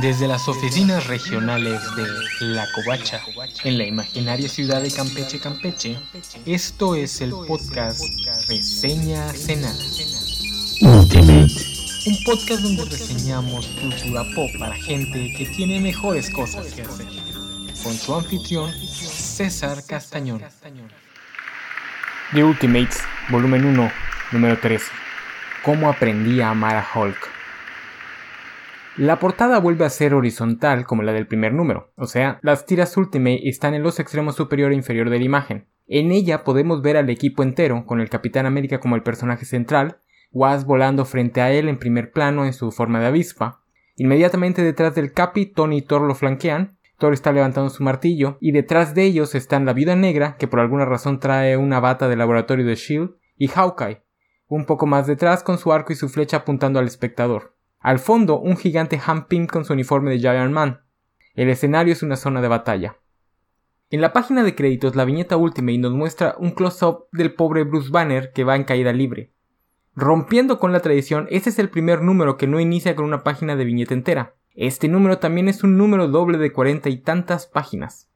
Desde las oficinas regionales de La Covacha, en la imaginaria ciudad de Campeche, Campeche, esto es el podcast Reseña Cenada. Un podcast donde reseñamos cultura pop para gente que tiene mejores cosas que hacer. Con su anfitrión, César Castañón. The Ultimates, volumen 1, número 13. ¿Cómo aprendí a amar a Hulk? La portada vuelve a ser horizontal como la del primer número, o sea, las tiras Ultimate están en los extremos superior e inferior de la imagen. En ella podemos ver al equipo entero, con el Capitán América como el personaje central, Was volando frente a él en primer plano en su forma de avispa. Inmediatamente detrás del Capi, Tony y Thor lo flanquean, Thor está levantando su martillo, y detrás de ellos están la Viuda Negra, que por alguna razón trae una bata del laboratorio de Shield, y Hawkeye, un poco más detrás con su arco y su flecha apuntando al espectador. Al fondo, un gigante Han Pym con su uniforme de Giant Man. El escenario es una zona de batalla. En la página de créditos, la viñeta última y nos muestra un close-up del pobre Bruce Banner que va en caída libre. Rompiendo con la tradición, este es el primer número que no inicia con una página de viñeta entera. Este número también es un número doble de cuarenta y tantas páginas.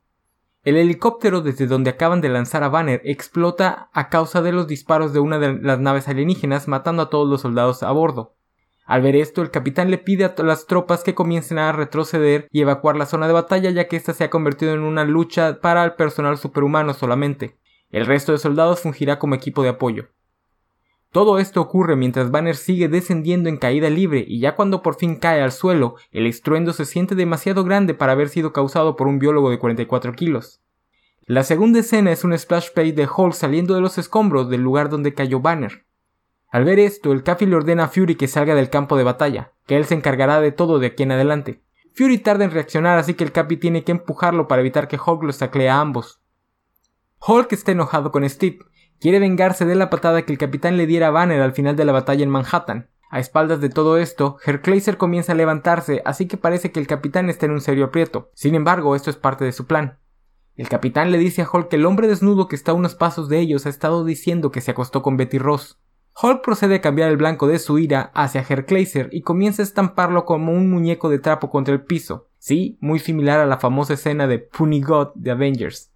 El helicóptero desde donde acaban de lanzar a Banner explota a causa de los disparos de una de las naves alienígenas matando a todos los soldados a bordo. Al ver esto, el capitán le pide a las tropas que comiencen a retroceder y evacuar la zona de batalla ya que ésta se ha convertido en una lucha para el personal superhumano solamente. El resto de soldados fungirá como equipo de apoyo. Todo esto ocurre mientras Banner sigue descendiendo en caída libre y ya cuando por fin cae al suelo, el estruendo se siente demasiado grande para haber sido causado por un biólogo de 44 kilos. La segunda escena es un splash page de Hulk saliendo de los escombros del lugar donde cayó Banner. Al ver esto, el Capi le ordena a Fury que salga del campo de batalla, que él se encargará de todo de aquí en adelante. Fury tarda en reaccionar, así que el Capi tiene que empujarlo para evitar que Hulk los taclee a ambos. Hulk está enojado con Steve, quiere vengarse de la patada que el capitán le diera a Banner al final de la batalla en Manhattan. A espaldas de todo esto, Herr comienza a levantarse, así que parece que el capitán está en un serio aprieto. Sin embargo, esto es parte de su plan. El capitán le dice a Hulk que el hombre desnudo que está a unos pasos de ellos ha estado diciendo que se acostó con Betty Ross. Hulk procede a cambiar el blanco de su ira hacia Herkleiser y comienza a estamparlo como un muñeco de trapo contra el piso, sí, muy similar a la famosa escena de Puny God de Avengers.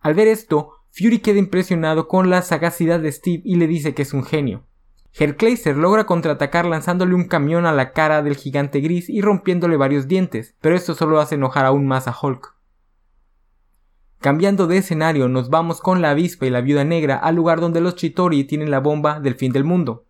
Al ver esto, Fury queda impresionado con la sagacidad de Steve y le dice que es un genio. Herkleiser logra contraatacar lanzándole un camión a la cara del gigante gris y rompiéndole varios dientes, pero esto solo hace enojar aún más a Hulk. Cambiando de escenario, nos vamos con la avispa y la viuda negra al lugar donde los Chitori tienen la bomba del fin del mundo.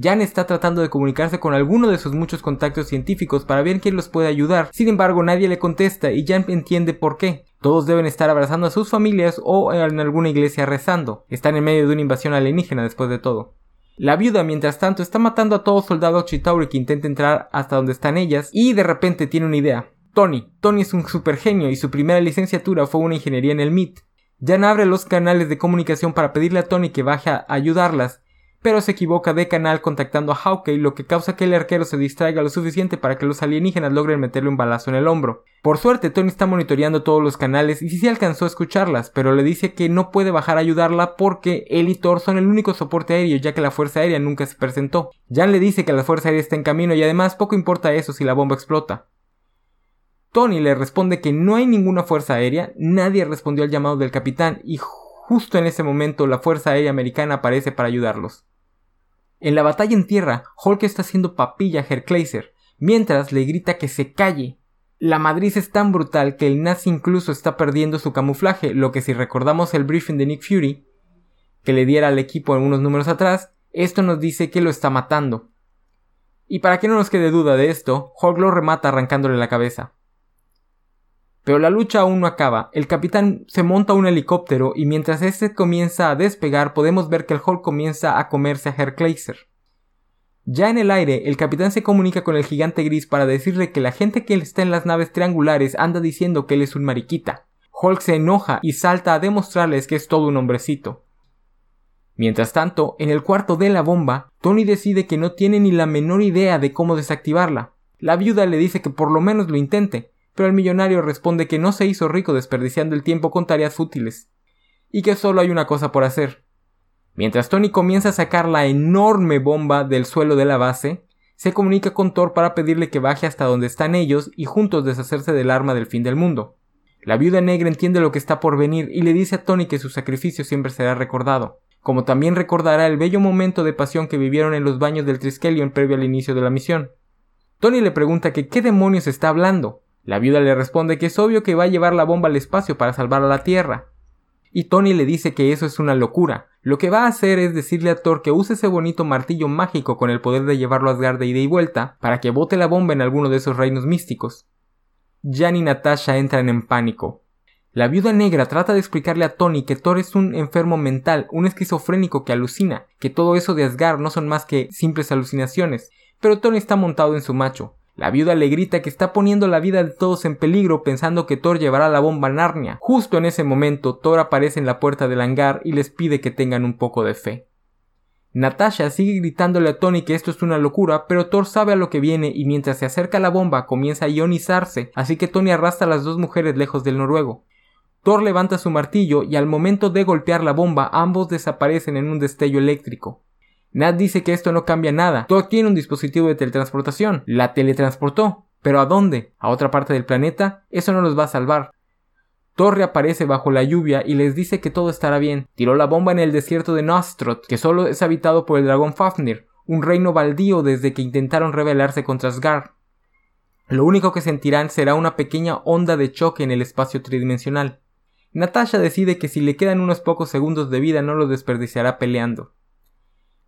Jan está tratando de comunicarse con alguno de sus muchos contactos científicos para ver quién los puede ayudar, sin embargo nadie le contesta y Jan entiende por qué. Todos deben estar abrazando a sus familias o en alguna iglesia rezando. Están en medio de una invasión alienígena después de todo. La viuda, mientras tanto, está matando a todo soldado Chitauri que intenta entrar hasta donde están ellas y de repente tiene una idea. Tony. Tony es un supergenio y su primera licenciatura fue una ingeniería en el MIT. Jan abre los canales de comunicación para pedirle a Tony que baje a ayudarlas, pero se equivoca de canal contactando a Hawkeye, lo que causa que el arquero se distraiga lo suficiente para que los alienígenas logren meterle un balazo en el hombro. Por suerte, Tony está monitoreando todos los canales y sí se alcanzó a escucharlas, pero le dice que no puede bajar a ayudarla porque él y Thor son el único soporte aéreo ya que la Fuerza Aérea nunca se presentó. Jan le dice que la Fuerza Aérea está en camino y además poco importa eso si la bomba explota. Tony le responde que no hay ninguna fuerza aérea, nadie respondió al llamado del capitán y justo en ese momento la Fuerza Aérea Americana aparece para ayudarlos. En la batalla en tierra, Hulk está haciendo papilla a Herkleiser, mientras le grita que se calle. La madriz es tan brutal que el nazi incluso está perdiendo su camuflaje, lo que si recordamos el briefing de Nick Fury, que le diera al equipo unos números atrás, esto nos dice que lo está matando. Y para que no nos quede duda de esto, Hulk lo remata arrancándole la cabeza. Pero la lucha aún no acaba. El capitán se monta un helicóptero y mientras este comienza a despegar podemos ver que el Hulk comienza a comerse a Herkleiser. Ya en el aire, el capitán se comunica con el gigante gris para decirle que la gente que está en las naves triangulares anda diciendo que él es un mariquita. Hulk se enoja y salta a demostrarles que es todo un hombrecito. Mientras tanto, en el cuarto de la bomba, Tony decide que no tiene ni la menor idea de cómo desactivarla. La viuda le dice que por lo menos lo intente, pero el millonario responde que no se hizo rico desperdiciando el tiempo con tareas fútiles, y que solo hay una cosa por hacer. Mientras Tony comienza a sacar la enorme bomba del suelo de la base, se comunica con Thor para pedirle que baje hasta donde están ellos y juntos deshacerse del arma del fin del mundo. La viuda negra entiende lo que está por venir y le dice a Tony que su sacrificio siempre será recordado, como también recordará el bello momento de pasión que vivieron en los baños del Triskelion previo al inicio de la misión. Tony le pregunta que qué demonios está hablando. La viuda le responde que es obvio que va a llevar la bomba al espacio para salvar a la Tierra. Y Tony le dice que eso es una locura. Lo que va a hacer es decirle a Thor que use ese bonito martillo mágico con el poder de llevarlo a Asgard de ida y vuelta para que bote la bomba en alguno de esos reinos místicos. Jan y Natasha entran en pánico. La viuda negra trata de explicarle a Tony que Thor es un enfermo mental, un esquizofrénico que alucina, que todo eso de Asgard no son más que simples alucinaciones, pero Tony está montado en su macho. La viuda le grita que está poniendo la vida de todos en peligro pensando que Thor llevará la bomba a Narnia. Justo en ese momento, Thor aparece en la puerta del hangar y les pide que tengan un poco de fe. Natasha sigue gritándole a Tony que esto es una locura, pero Thor sabe a lo que viene y mientras se acerca la bomba comienza a ionizarse, así que Tony arrastra a las dos mujeres lejos del noruego. Thor levanta su martillo y al momento de golpear la bomba ambos desaparecen en un destello eléctrico. Nat dice que esto no cambia nada. Thor tiene un dispositivo de teletransportación. La teletransportó. ¿Pero a dónde? ¿A otra parte del planeta? Eso no los va a salvar. Thor reaparece bajo la lluvia y les dice que todo estará bien. Tiró la bomba en el desierto de Nostroth, que solo es habitado por el dragón Fafnir, un reino baldío desde que intentaron rebelarse contra Asgard. Lo único que sentirán será una pequeña onda de choque en el espacio tridimensional. Natasha decide que si le quedan unos pocos segundos de vida no lo desperdiciará peleando.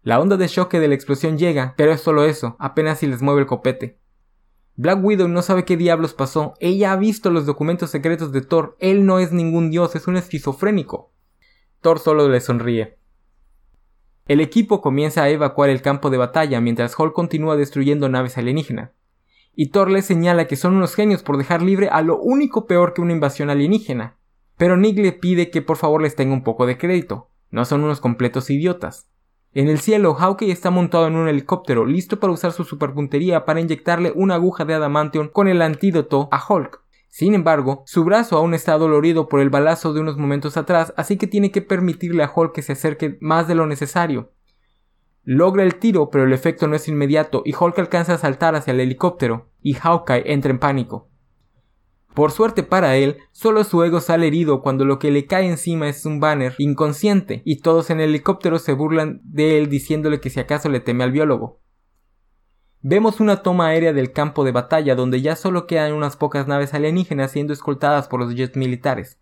La onda de choque de la explosión llega, pero es solo eso, apenas si les mueve el copete. Black Widow no sabe qué diablos pasó. Ella ha visto los documentos secretos de Thor. Él no es ningún dios, es un esquizofrénico. Thor solo le sonríe. El equipo comienza a evacuar el campo de batalla mientras Hulk continúa destruyendo naves alienígenas. Y Thor le señala que son unos genios por dejar libre a lo único peor que una invasión alienígena. Pero Nick le pide que por favor les tenga un poco de crédito. No son unos completos idiotas. En el cielo, Hawkeye está montado en un helicóptero, listo para usar su superpuntería para inyectarle una aguja de adamantium con el antídoto a Hulk. Sin embargo, su brazo aún está dolorido por el balazo de unos momentos atrás, así que tiene que permitirle a Hulk que se acerque más de lo necesario. Logra el tiro, pero el efecto no es inmediato y Hulk alcanza a saltar hacia el helicóptero, y Hawkeye entra en pánico. Por suerte para él, solo su ego sale herido cuando lo que le cae encima es un banner inconsciente y todos en el helicóptero se burlan de él diciéndole que si acaso le teme al biólogo. Vemos una toma aérea del campo de batalla donde ya solo quedan unas pocas naves alienígenas siendo escoltadas por los jets militares.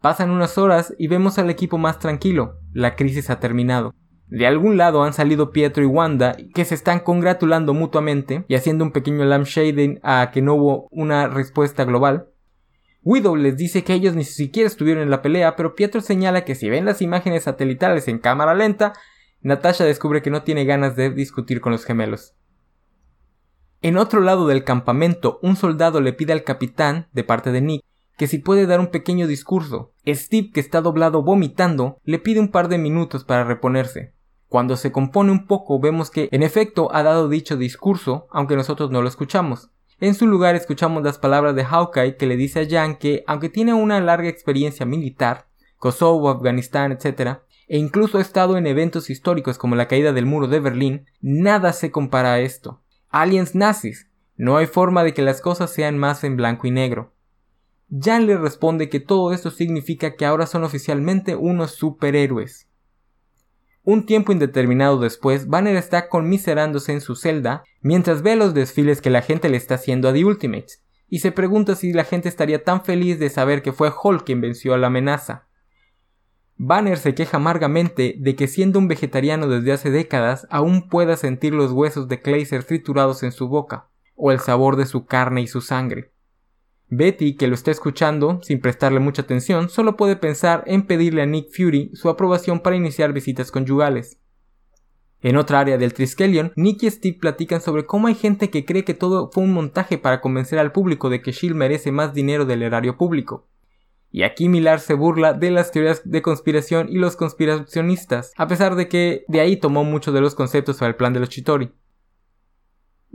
Pasan unas horas y vemos al equipo más tranquilo, la crisis ha terminado. De algún lado han salido Pietro y Wanda que se están congratulando mutuamente y haciendo un pequeño lampshading a que no hubo una respuesta global. Widow les dice que ellos ni siquiera estuvieron en la pelea, pero Pietro señala que si ven las imágenes satelitales en cámara lenta, Natasha descubre que no tiene ganas de discutir con los gemelos. En otro lado del campamento, un soldado le pide al capitán, de parte de Nick, que si puede dar un pequeño discurso. Steve, que está doblado vomitando, le pide un par de minutos para reponerse. Cuando se compone un poco vemos que en efecto ha dado dicho discurso, aunque nosotros no lo escuchamos. En su lugar escuchamos las palabras de Hawkeye que le dice a Jan que, aunque tiene una larga experiencia militar, Kosovo, Afganistán, etc., e incluso ha estado en eventos históricos como la caída del muro de Berlín, nada se compara a esto. Aliens nazis. No hay forma de que las cosas sean más en blanco y negro. Jan le responde que todo esto significa que ahora son oficialmente unos superhéroes. Un tiempo indeterminado después, Banner está conmiserándose en su celda mientras ve los desfiles que la gente le está haciendo a The Ultimates, y se pregunta si la gente estaría tan feliz de saber que fue Hulk quien venció a la amenaza. Banner se queja amargamente de que siendo un vegetariano desde hace décadas aún pueda sentir los huesos de Kleiser triturados en su boca, o el sabor de su carne y su sangre. Betty, que lo está escuchando sin prestarle mucha atención, solo puede pensar en pedirle a Nick Fury su aprobación para iniciar visitas conyugales. En otra área del Triskelion, Nick y Steve platican sobre cómo hay gente que cree que todo fue un montaje para convencer al público de que Shield merece más dinero del erario público. Y aquí Milar se burla de las teorías de conspiración y los conspiracionistas, a pesar de que de ahí tomó muchos de los conceptos para el plan de los Chitori.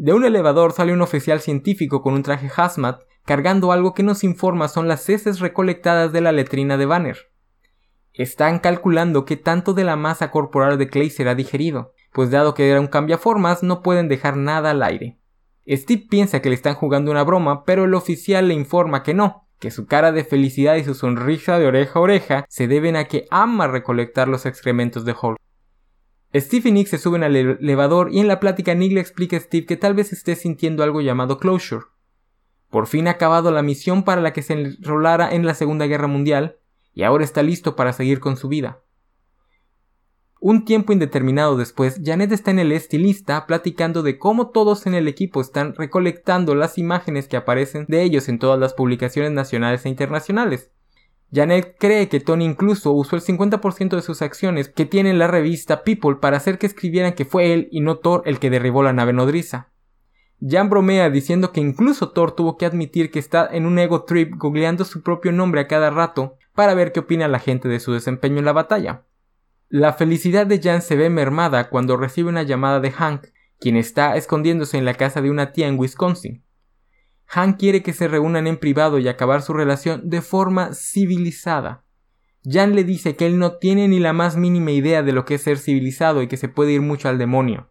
De un elevador sale un oficial científico con un traje hazmat cargando algo que nos informa son las heces recolectadas de la letrina de Banner. Están calculando qué tanto de la masa corporal de Clay será digerido. pues dado que era un cambiaformas no pueden dejar nada al aire. Steve piensa que le están jugando una broma, pero el oficial le informa que no, que su cara de felicidad y su sonrisa de oreja a oreja se deben a que ama recolectar los excrementos de Hulk. Steve y Nick se suben al elevador y en la plática Nick le explica a Steve que tal vez esté sintiendo algo llamado closure. Por fin ha acabado la misión para la que se enrolara en la Segunda Guerra Mundial y ahora está listo para seguir con su vida. Un tiempo indeterminado después, Janet está en el estilista platicando de cómo todos en el equipo están recolectando las imágenes que aparecen de ellos en todas las publicaciones nacionales e internacionales. Janet cree que Tony incluso usó el 50% de sus acciones que tiene en la revista People para hacer que escribieran que fue él y no Thor el que derribó la nave nodriza. Jan bromea diciendo que incluso Thor tuvo que admitir que está en un ego trip googleando su propio nombre a cada rato para ver qué opina la gente de su desempeño en la batalla. La felicidad de Jan se ve mermada cuando recibe una llamada de Hank, quien está escondiéndose en la casa de una tía en Wisconsin. Hank quiere que se reúnan en privado y acabar su relación de forma civilizada. Jan le dice que él no tiene ni la más mínima idea de lo que es ser civilizado y que se puede ir mucho al demonio.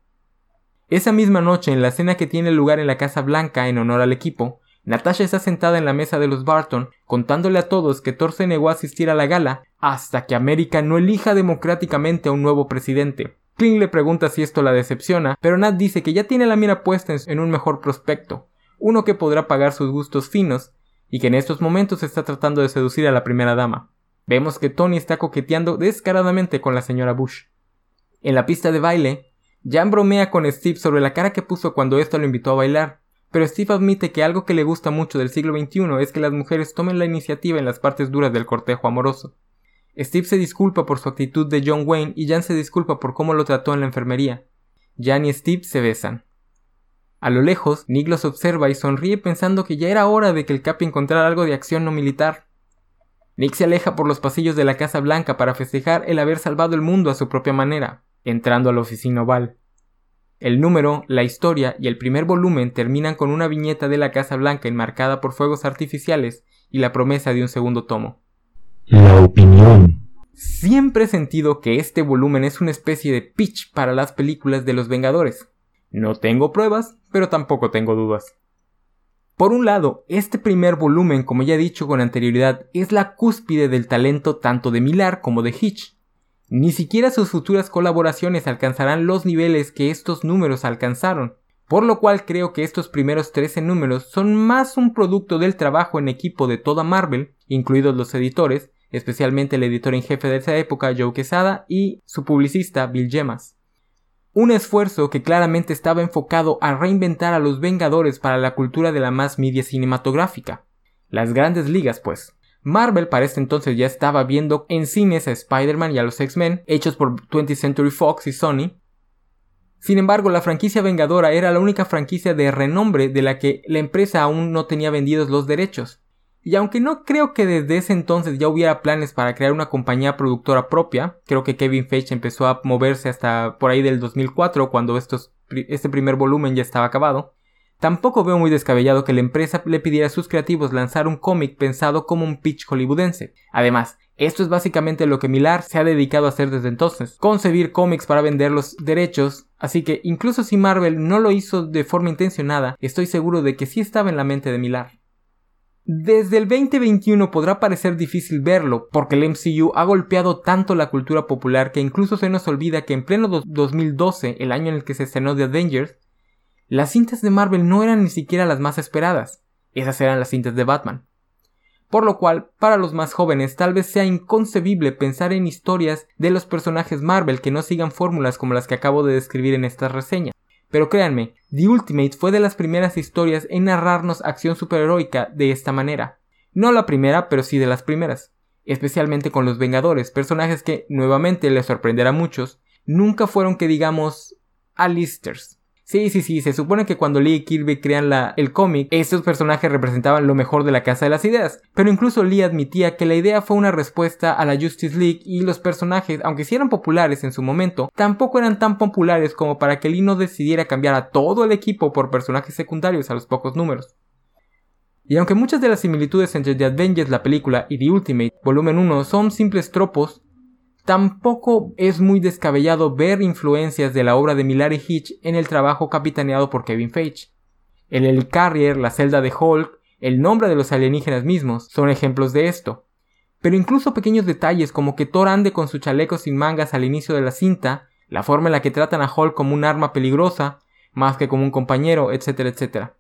Esa misma noche, en la cena que tiene lugar en la Casa Blanca en honor al equipo, Natasha está sentada en la mesa de los Barton contándole a todos que Thor se negó a asistir a la gala hasta que América no elija democráticamente a un nuevo presidente. Kling le pregunta si esto la decepciona, pero Nat dice que ya tiene la mira puesta en un mejor prospecto, uno que podrá pagar sus gustos finos, y que en estos momentos está tratando de seducir a la primera dama. Vemos que Tony está coqueteando descaradamente con la señora Bush. En la pista de baile, Jan bromea con Steve sobre la cara que puso cuando ésta lo invitó a bailar, pero Steve admite que algo que le gusta mucho del siglo XXI es que las mujeres tomen la iniciativa en las partes duras del cortejo amoroso. Steve se disculpa por su actitud de John Wayne y Jan se disculpa por cómo lo trató en la enfermería. Jan y Steve se besan. A lo lejos, Nick los observa y sonríe pensando que ya era hora de que el Capi encontrara algo de acción no militar. Nick se aleja por los pasillos de la Casa Blanca para festejar el haber salvado el mundo a su propia manera, entrando a la oficina oval. El número, la historia y el primer volumen terminan con una viñeta de la Casa Blanca enmarcada por fuegos artificiales y la promesa de un segundo tomo. La opinión. Siempre he sentido que este volumen es una especie de pitch para las películas de los Vengadores. No tengo pruebas, pero tampoco tengo dudas. Por un lado, este primer volumen, como ya he dicho con anterioridad, es la cúspide del talento tanto de Millar como de Hitch, ni siquiera sus futuras colaboraciones alcanzarán los niveles que estos números alcanzaron, por lo cual creo que estos primeros 13 números son más un producto del trabajo en equipo de toda Marvel, incluidos los editores, especialmente el editor en jefe de esa época Joe Quesada y su publicista Bill Gemas. Un esfuerzo que claramente estaba enfocado a reinventar a los Vengadores para la cultura de la más media cinematográfica. Las grandes ligas, pues. Marvel para este entonces ya estaba viendo en cines a Spider-Man y a los X-Men, hechos por 20th Century Fox y Sony. Sin embargo, la franquicia Vengadora era la única franquicia de renombre de la que la empresa aún no tenía vendidos los derechos. Y aunque no creo que desde ese entonces ya hubiera planes para crear una compañía productora propia, creo que Kevin Feige empezó a moverse hasta por ahí del 2004 cuando este primer volumen ya estaba acabado, Tampoco veo muy descabellado que la empresa le pidiera a sus creativos lanzar un cómic pensado como un pitch hollywoodense. Además, esto es básicamente lo que Millar se ha dedicado a hacer desde entonces, concebir cómics para vender los derechos, así que incluso si Marvel no lo hizo de forma intencionada, estoy seguro de que sí estaba en la mente de Millar. Desde el 2021 podrá parecer difícil verlo, porque el MCU ha golpeado tanto la cultura popular que incluso se nos olvida que en pleno 2012, el año en el que se estrenó The Avengers, las cintas de Marvel no eran ni siquiera las más esperadas, esas eran las cintas de Batman. Por lo cual, para los más jóvenes tal vez sea inconcebible pensar en historias de los personajes Marvel que no sigan fórmulas como las que acabo de describir en esta reseña. Pero créanme, The Ultimate fue de las primeras historias en narrarnos acción superheroica de esta manera. No la primera, pero sí de las primeras. Especialmente con los Vengadores, personajes que, nuevamente les sorprenderá a muchos, nunca fueron que digamos alisters. Sí, sí, sí, se supone que cuando Lee y Kirby crean la, el cómic, estos personajes representaban lo mejor de la Casa de las Ideas, pero incluso Lee admitía que la idea fue una respuesta a la Justice League y los personajes, aunque sí eran populares en su momento, tampoco eran tan populares como para que Lee no decidiera cambiar a todo el equipo por personajes secundarios a los pocos números. Y aunque muchas de las similitudes entre The Avengers, la película, y The Ultimate, volumen 1 son simples tropos, Tampoco es muy descabellado ver influencias de la obra de Millar y Hitch en el trabajo capitaneado por Kevin Feige. El Helicarrier, la celda de Hulk, el nombre de los alienígenas mismos son ejemplos de esto. Pero incluso pequeños detalles como que Thor ande con su chaleco sin mangas al inicio de la cinta, la forma en la que tratan a Hulk como un arma peligrosa, más que como un compañero, etcétera, etcétera.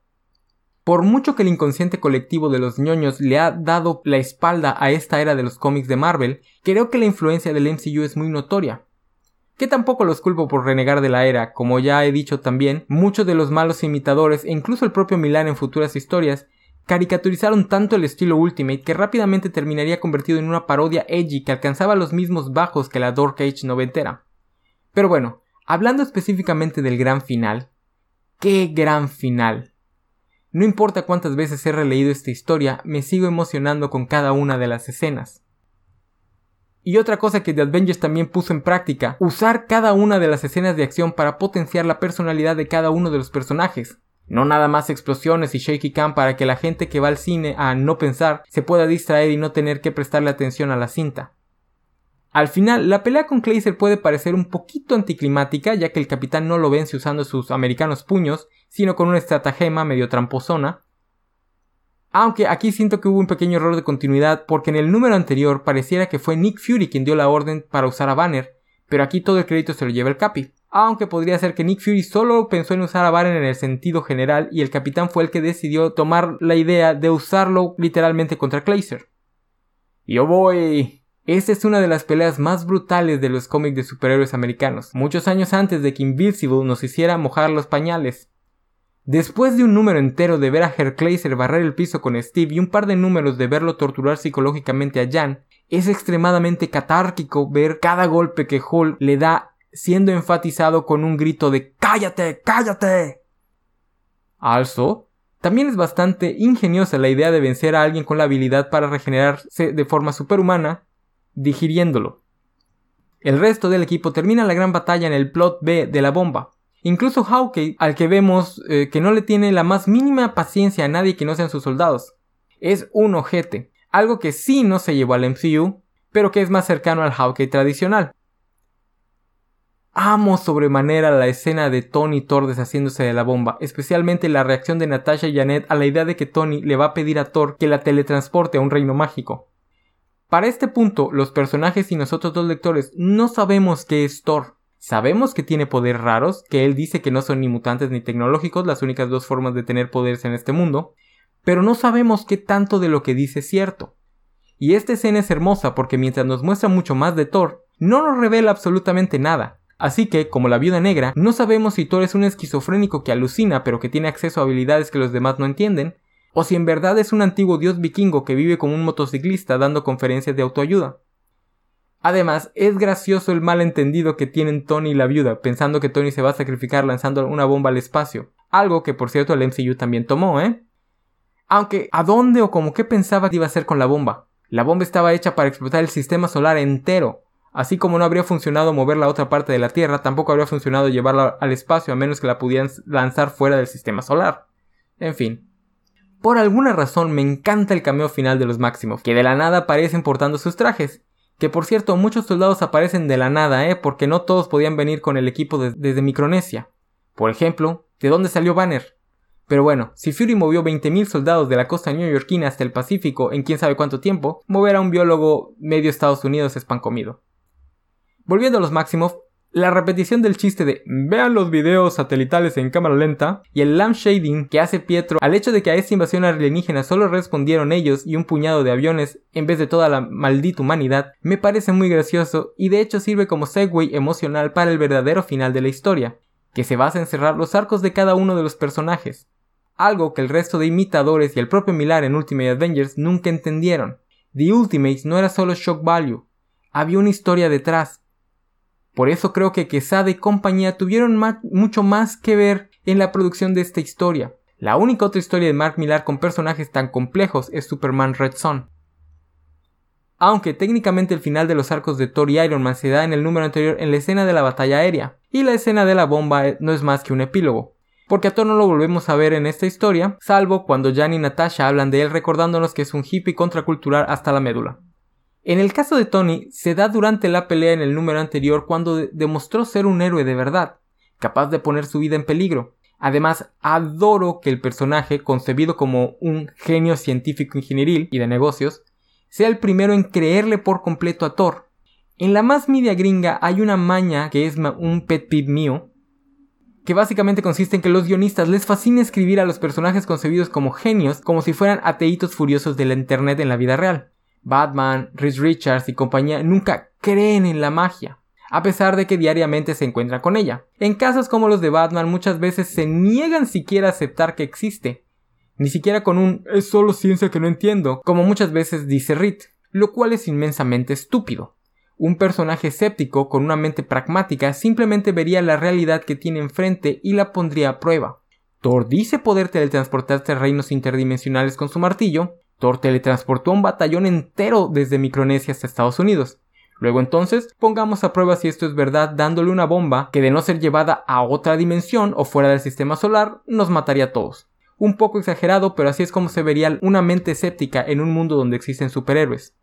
Por mucho que el inconsciente colectivo de los ñoños le ha dado la espalda a esta era de los cómics de Marvel, creo que la influencia del MCU es muy notoria. Que tampoco los culpo por renegar de la era, como ya he dicho también, muchos de los malos imitadores e incluso el propio Milan en futuras historias caricaturizaron tanto el estilo Ultimate que rápidamente terminaría convertido en una parodia edgy que alcanzaba los mismos bajos que la Dark Age noventera. Pero bueno, hablando específicamente del gran final, ¡qué gran final! No importa cuántas veces he releído esta historia, me sigo emocionando con cada una de las escenas. Y otra cosa que The Avengers también puso en práctica, usar cada una de las escenas de acción para potenciar la personalidad de cada uno de los personajes. No nada más explosiones y shaky cam para que la gente que va al cine a no pensar se pueda distraer y no tener que prestarle atención a la cinta. Al final, la pelea con Kleiser puede parecer un poquito anticlimática, ya que el capitán no lo vence usando sus americanos puños, sino con una estratagema medio tramposona. Aunque aquí siento que hubo un pequeño error de continuidad, porque en el número anterior pareciera que fue Nick Fury quien dio la orden para usar a Banner, pero aquí todo el crédito se lo lleva el Capi aunque podría ser que Nick Fury solo pensó en usar a Banner en el sentido general y el capitán fue el que decidió tomar la idea de usarlo literalmente contra Kleiser. Yo voy. Esta es una de las peleas más brutales de los cómics de superhéroes americanos, muchos años antes de que Invincible nos hiciera mojar los pañales. Después de un número entero de ver a Kleiser barrer el piso con Steve y un par de números de verlo torturar psicológicamente a Jan, es extremadamente catárquico ver cada golpe que Hulk le da siendo enfatizado con un grito de ¡Cállate! ¡Cállate! Also, también es bastante ingeniosa la idea de vencer a alguien con la habilidad para regenerarse de forma superhumana, digiriéndolo. El resto del equipo termina la gran batalla en el plot B de la bomba. Incluso Hawkeye, al que vemos eh, que no le tiene la más mínima paciencia a nadie que no sean sus soldados. Es un ojete, algo que sí no se llevó al MCU, pero que es más cercano al Hawkeye tradicional. Amo sobremanera la escena de Tony Thor deshaciéndose de la bomba, especialmente la reacción de Natasha y Janet a la idea de que Tony le va a pedir a Thor que la teletransporte a un reino mágico. Para este punto, los personajes y nosotros dos lectores no sabemos qué es Thor. Sabemos que tiene poderes raros, que él dice que no son ni mutantes ni tecnológicos, las únicas dos formas de tener poderes en este mundo, pero no sabemos qué tanto de lo que dice es cierto. Y esta escena es hermosa porque mientras nos muestra mucho más de Thor, no nos revela absolutamente nada. Así que, como la viuda negra, no sabemos si Thor es un esquizofrénico que alucina pero que tiene acceso a habilidades que los demás no entienden, o si en verdad es un antiguo dios vikingo que vive como un motociclista dando conferencias de autoayuda. Además, es gracioso el malentendido que tienen Tony y la viuda, pensando que Tony se va a sacrificar lanzando una bomba al espacio, algo que por cierto el MCU también tomó, ¿eh? Aunque, ¿a dónde o como qué pensaba que iba a hacer con la bomba? La bomba estaba hecha para explotar el sistema solar entero, Así como no habría funcionado moverla a otra parte de la Tierra, tampoco habría funcionado llevarla al espacio a menos que la pudieran lanzar fuera del sistema solar. En fin. Por alguna razón me encanta el cameo final de los Maximoff, que de la nada aparecen portando sus trajes. Que por cierto, muchos soldados aparecen de la nada, ¿eh? Porque no todos podían venir con el equipo desde Micronesia. Por ejemplo, ¿de dónde salió Banner? Pero bueno, si Fury movió 20.000 soldados de la costa neoyorquina hasta el Pacífico en quién sabe cuánto tiempo, mover a un biólogo medio Estados Unidos es pan comido. Volviendo a los Maximoff, la repetición del chiste de vean los videos satelitales en cámara lenta y el lamp shading que hace Pietro al hecho de que a esta invasión alienígena solo respondieron ellos y un puñado de aviones en vez de toda la maldita humanidad me parece muy gracioso y de hecho sirve como segue emocional para el verdadero final de la historia, que se basa en cerrar los arcos de cada uno de los personajes, algo que el resto de imitadores y el propio Millar en Ultimate Avengers nunca entendieron. The Ultimates no era solo shock value, había una historia detrás, por eso creo que Quesada y compañía tuvieron mucho más que ver en la producción de esta historia. La única otra historia de Mark Millar con personajes tan complejos es Superman Red Son. Aunque técnicamente el final de los arcos de Thor y Iron Man se da en el número anterior en la escena de la batalla aérea, y la escena de la bomba no es más que un epílogo, porque a Thor no lo volvemos a ver en esta historia, salvo cuando Jan y Natasha hablan de él recordándonos que es un hippie contracultural hasta la médula. En el caso de Tony, se da durante la pelea en el número anterior cuando demostró ser un héroe de verdad, capaz de poner su vida en peligro. Además, adoro que el personaje, concebido como un genio científico ingenieril y de negocios, sea el primero en creerle por completo a Thor. En la más media gringa hay una maña que es un pet peeve mío, que básicamente consiste en que los guionistas les fascina escribir a los personajes concebidos como genios como si fueran ateitos furiosos de la internet en la vida real. Batman, Rhys Richards y compañía nunca creen en la magia, a pesar de que diariamente se encuentran con ella. En casos como los de Batman muchas veces se niegan siquiera a aceptar que existe, ni siquiera con un es solo ciencia que no entiendo, como muchas veces dice Reed, lo cual es inmensamente estúpido. Un personaje escéptico con una mente pragmática simplemente vería la realidad que tiene enfrente y la pondría a prueba. Thor dice poder teletransportarse a reinos interdimensionales con su martillo. Thor teletransportó un batallón entero desde Micronesia hasta Estados Unidos. Luego entonces, pongamos a prueba si esto es verdad dándole una bomba que de no ser llevada a otra dimensión o fuera del sistema solar, nos mataría a todos. Un poco exagerado, pero así es como se vería una mente escéptica en un mundo donde existen superhéroes.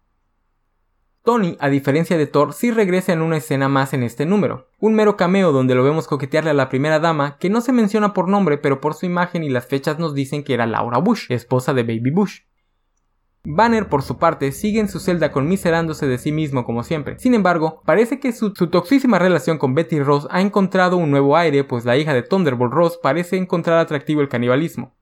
Tony, a diferencia de Thor, sí regresa en una escena más en este número, un mero cameo donde lo vemos coquetearle a la primera dama, que no se menciona por nombre, pero por su imagen y las fechas nos dicen que era Laura Bush, esposa de Baby Bush. Banner, por su parte, sigue en su celda conmiserándose de sí mismo como siempre. Sin embargo, parece que su, su, toxísima relación con Betty Ross ha encontrado un nuevo aire, pues la hija de Thunderbolt Ross parece encontrar atractivo el canibalismo.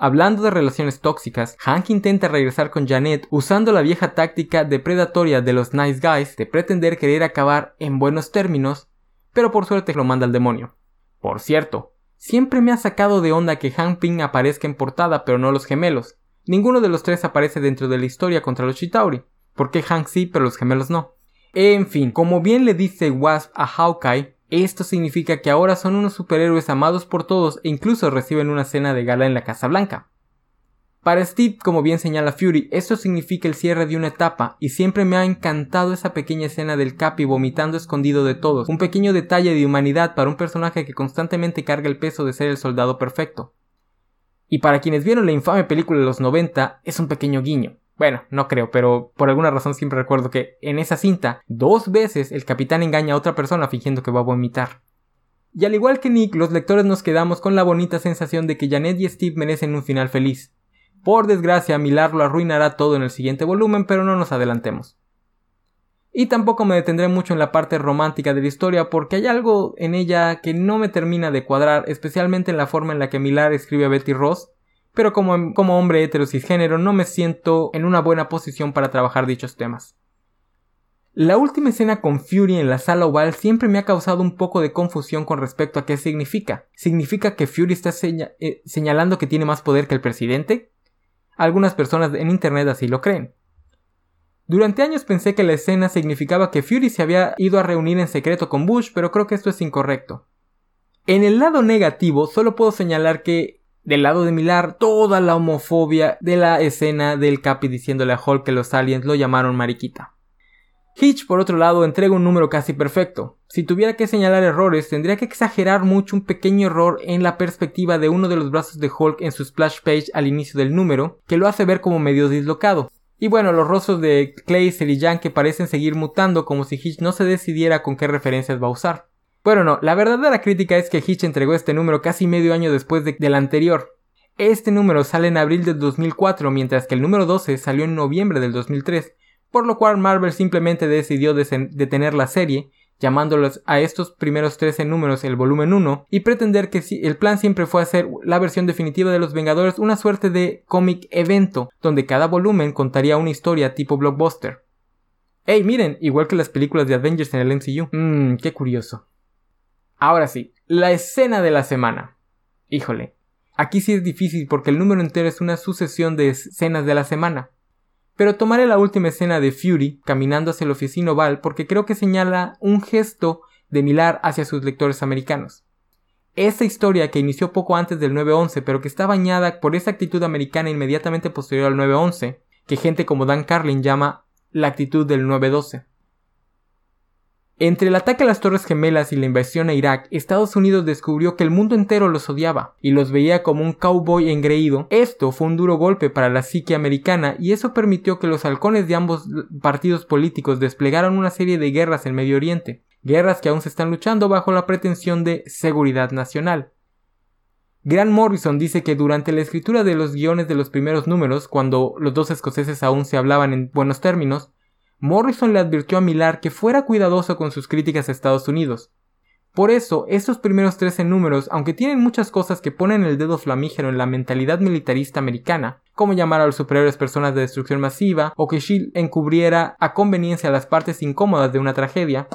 Hablando de relaciones tóxicas, Hank intenta regresar con Janet usando la vieja táctica depredatoria de los nice guys de pretender querer acabar en buenos términos, pero por suerte lo manda al demonio. Por cierto, siempre me ha sacado de onda que Hank Pym aparezca en portada pero no los gemelos. Ninguno de los tres aparece dentro de la historia contra los Chitauri. ¿Por qué Hank sí pero los gemelos no? En fin, como bien le dice Wasp a Hawkeye, esto significa que ahora son unos superhéroes amados por todos e incluso reciben una cena de gala en la Casa Blanca. Para Steve, como bien señala Fury, esto significa el cierre de una etapa y siempre me ha encantado esa pequeña escena del Capi vomitando escondido de todos, un pequeño detalle de humanidad para un personaje que constantemente carga el peso de ser el soldado perfecto. Y para quienes vieron la infame película de los 90, es un pequeño guiño. Bueno, no creo, pero por alguna razón siempre recuerdo que en esa cinta dos veces el capitán engaña a otra persona fingiendo que va a vomitar. Y al igual que Nick, los lectores nos quedamos con la bonita sensación de que Janet y Steve merecen un final feliz. Por desgracia, Milar lo arruinará todo en el siguiente volumen, pero no nos adelantemos. Y tampoco me detendré mucho en la parte romántica de la historia porque hay algo en ella que no me termina de cuadrar, especialmente en la forma en la que Milar escribe a Betty Ross, pero como, como hombre hetero cisgénero no me siento en una buena posición para trabajar dichos temas. La última escena con Fury en la sala oval siempre me ha causado un poco de confusión con respecto a qué significa. ¿Significa que Fury está eh, señalando que tiene más poder que el presidente? Algunas personas en internet así lo creen. Durante años pensé que la escena significaba que Fury se había ido a reunir en secreto con Bush, pero creo que esto es incorrecto. En el lado negativo, solo puedo señalar que del lado de Milar, toda la homofobia de la escena del Capi diciéndole a Hulk que los aliens lo llamaron mariquita. Hitch, por otro lado, entrega un número casi perfecto. Si tuviera que señalar errores, tendría que exagerar mucho un pequeño error en la perspectiva de uno de los brazos de Hulk en su splash page al inicio del número, que lo hace ver como medio dislocado. Y bueno, los rostros de Clay y Jan que parecen seguir mutando como si Hitch no se decidiera con qué referencias va a usar. Bueno, no, la verdadera crítica es que Hitch entregó este número casi medio año después del anterior. Este número sale en abril del 2004, mientras que el número 12 salió en noviembre del 2003, por lo cual Marvel simplemente decidió detener la serie, llamándolos a estos primeros 13 números el volumen 1, y pretender que el plan siempre fue hacer la versión definitiva de los Vengadores una suerte de cómic evento, donde cada volumen contaría una historia tipo blockbuster. Hey, miren, igual que las películas de Avengers en el MCU. Mmm, qué curioso. Ahora sí, la escena de la semana. Híjole, aquí sí es difícil porque el número entero es una sucesión de escenas de la semana. Pero tomaré la última escena de Fury caminando hacia el oficina oval porque creo que señala un gesto de Milar hacia sus lectores americanos. Esta historia que inició poco antes del 9-11 pero que está bañada por esa actitud americana inmediatamente posterior al 9-11 que gente como Dan Carlin llama la actitud del 9-12. Entre el ataque a las Torres Gemelas y la invasión a Irak, Estados Unidos descubrió que el mundo entero los odiaba y los veía como un cowboy engreído. Esto fue un duro golpe para la psique americana y eso permitió que los halcones de ambos partidos políticos desplegaran una serie de guerras en Medio Oriente, guerras que aún se están luchando bajo la pretensión de seguridad nacional. Grant Morrison dice que durante la escritura de los guiones de los primeros números, cuando los dos escoceses aún se hablaban en buenos términos, Morrison le advirtió a Millar que fuera cuidadoso con sus críticas a Estados Unidos. Por eso, estos primeros 13 números, aunque tienen muchas cosas que ponen el dedo flamígero en la mentalidad militarista americana, como llamar a los superiores personas de destrucción masiva, o que Shield encubriera a conveniencia las partes incómodas de una tragedia,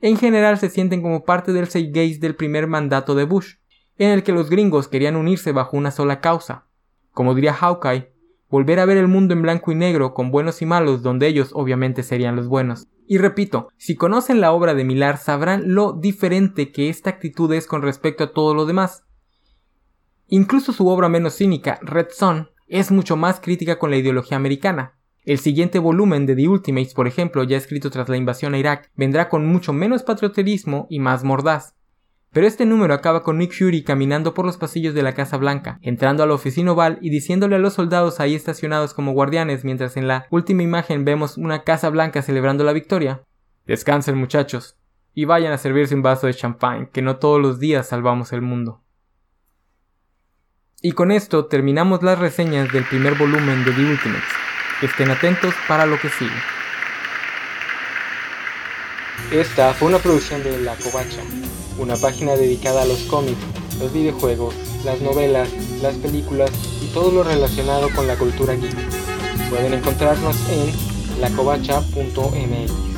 en general se sienten como parte del gaze del primer mandato de Bush, en el que los gringos querían unirse bajo una sola causa. Como diría Hawkeye, volver a ver el mundo en blanco y negro con buenos y malos donde ellos obviamente serían los buenos. Y repito, si conocen la obra de Millar sabrán lo diferente que esta actitud es con respecto a todo lo demás. Incluso su obra menos cínica, Red Son, es mucho más crítica con la ideología americana. El siguiente volumen de The Ultimates, por ejemplo, ya escrito tras la invasión a Irak, vendrá con mucho menos patrioterismo y más mordaz. Pero este número acaba con Nick Fury caminando por los pasillos de la Casa Blanca, entrando a la oficina oval y diciéndole a los soldados ahí estacionados como guardianes mientras en la última imagen vemos una Casa Blanca celebrando la victoria. Descansen muchachos, y vayan a servirse un vaso de champán, que no todos los días salvamos el mundo. Y con esto terminamos las reseñas del primer volumen de The Ultimates. Estén atentos para lo que sigue. Esta fue una producción de La Covacha, una página dedicada a los cómics, los videojuegos, las novelas, las películas y todo lo relacionado con la cultura geek. Pueden encontrarnos en lacovacha.mx.